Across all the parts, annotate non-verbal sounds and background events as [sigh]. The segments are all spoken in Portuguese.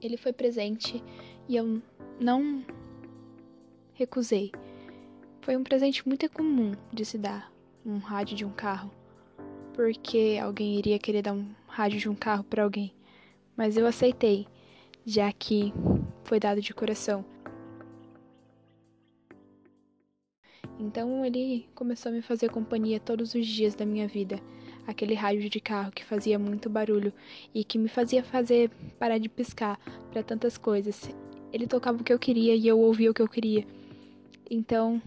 Ele foi presente e eu não recusei. Foi um presente muito comum de se dar, um rádio de um carro, porque alguém iria querer dar um rádio de um carro para alguém. Mas eu aceitei, já que foi dado de coração. Então ele começou a me fazer companhia todos os dias da minha vida. Aquele rádio de carro que fazia muito barulho e que me fazia fazer parar de piscar para tantas coisas. Ele tocava o que eu queria e eu ouvia o que eu queria. Então,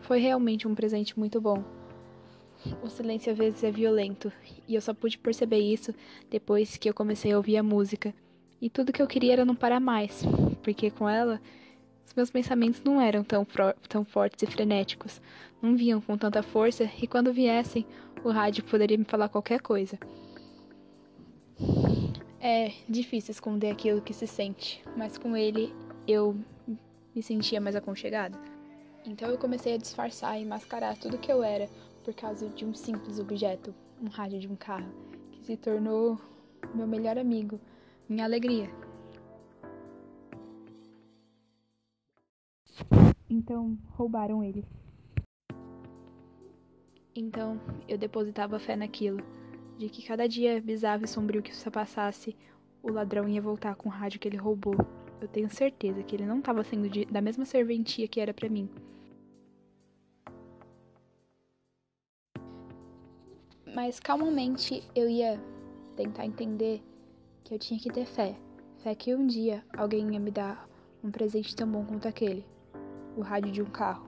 foi realmente um presente muito bom. O silêncio às vezes é violento, e eu só pude perceber isso depois que eu comecei a ouvir a música. E tudo que eu queria era não parar mais, porque com ela os meus pensamentos não eram tão, tão fortes e frenéticos, não vinham com tanta força, e quando viessem, o rádio poderia me falar qualquer coisa. É difícil esconder aquilo que se sente, mas com ele eu me sentia mais aconchegada. Então eu comecei a disfarçar e mascarar tudo que eu era por causa de um simples objeto, um rádio de um carro, que se tornou meu melhor amigo, minha alegria. Então roubaram ele. Então eu depositava fé naquilo, de que cada dia bizarro e sombrio que se passasse, o ladrão ia voltar com o rádio que ele roubou. Eu tenho certeza que ele não estava sendo de, da mesma serventia que era para mim. Mas calmamente eu ia tentar entender que eu tinha que ter fé. Fé que um dia alguém ia me dar um presente tão bom quanto aquele o rádio de um carro.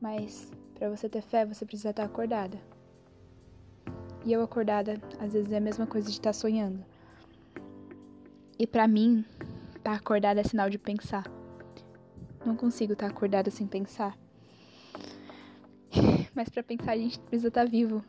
Mas para você ter fé, você precisa estar acordada. E eu acordada, às vezes é a mesma coisa de estar sonhando. E para mim, estar tá acordada é sinal de pensar. Não consigo estar acordada sem pensar. [laughs] Mas para pensar a gente precisa estar vivo.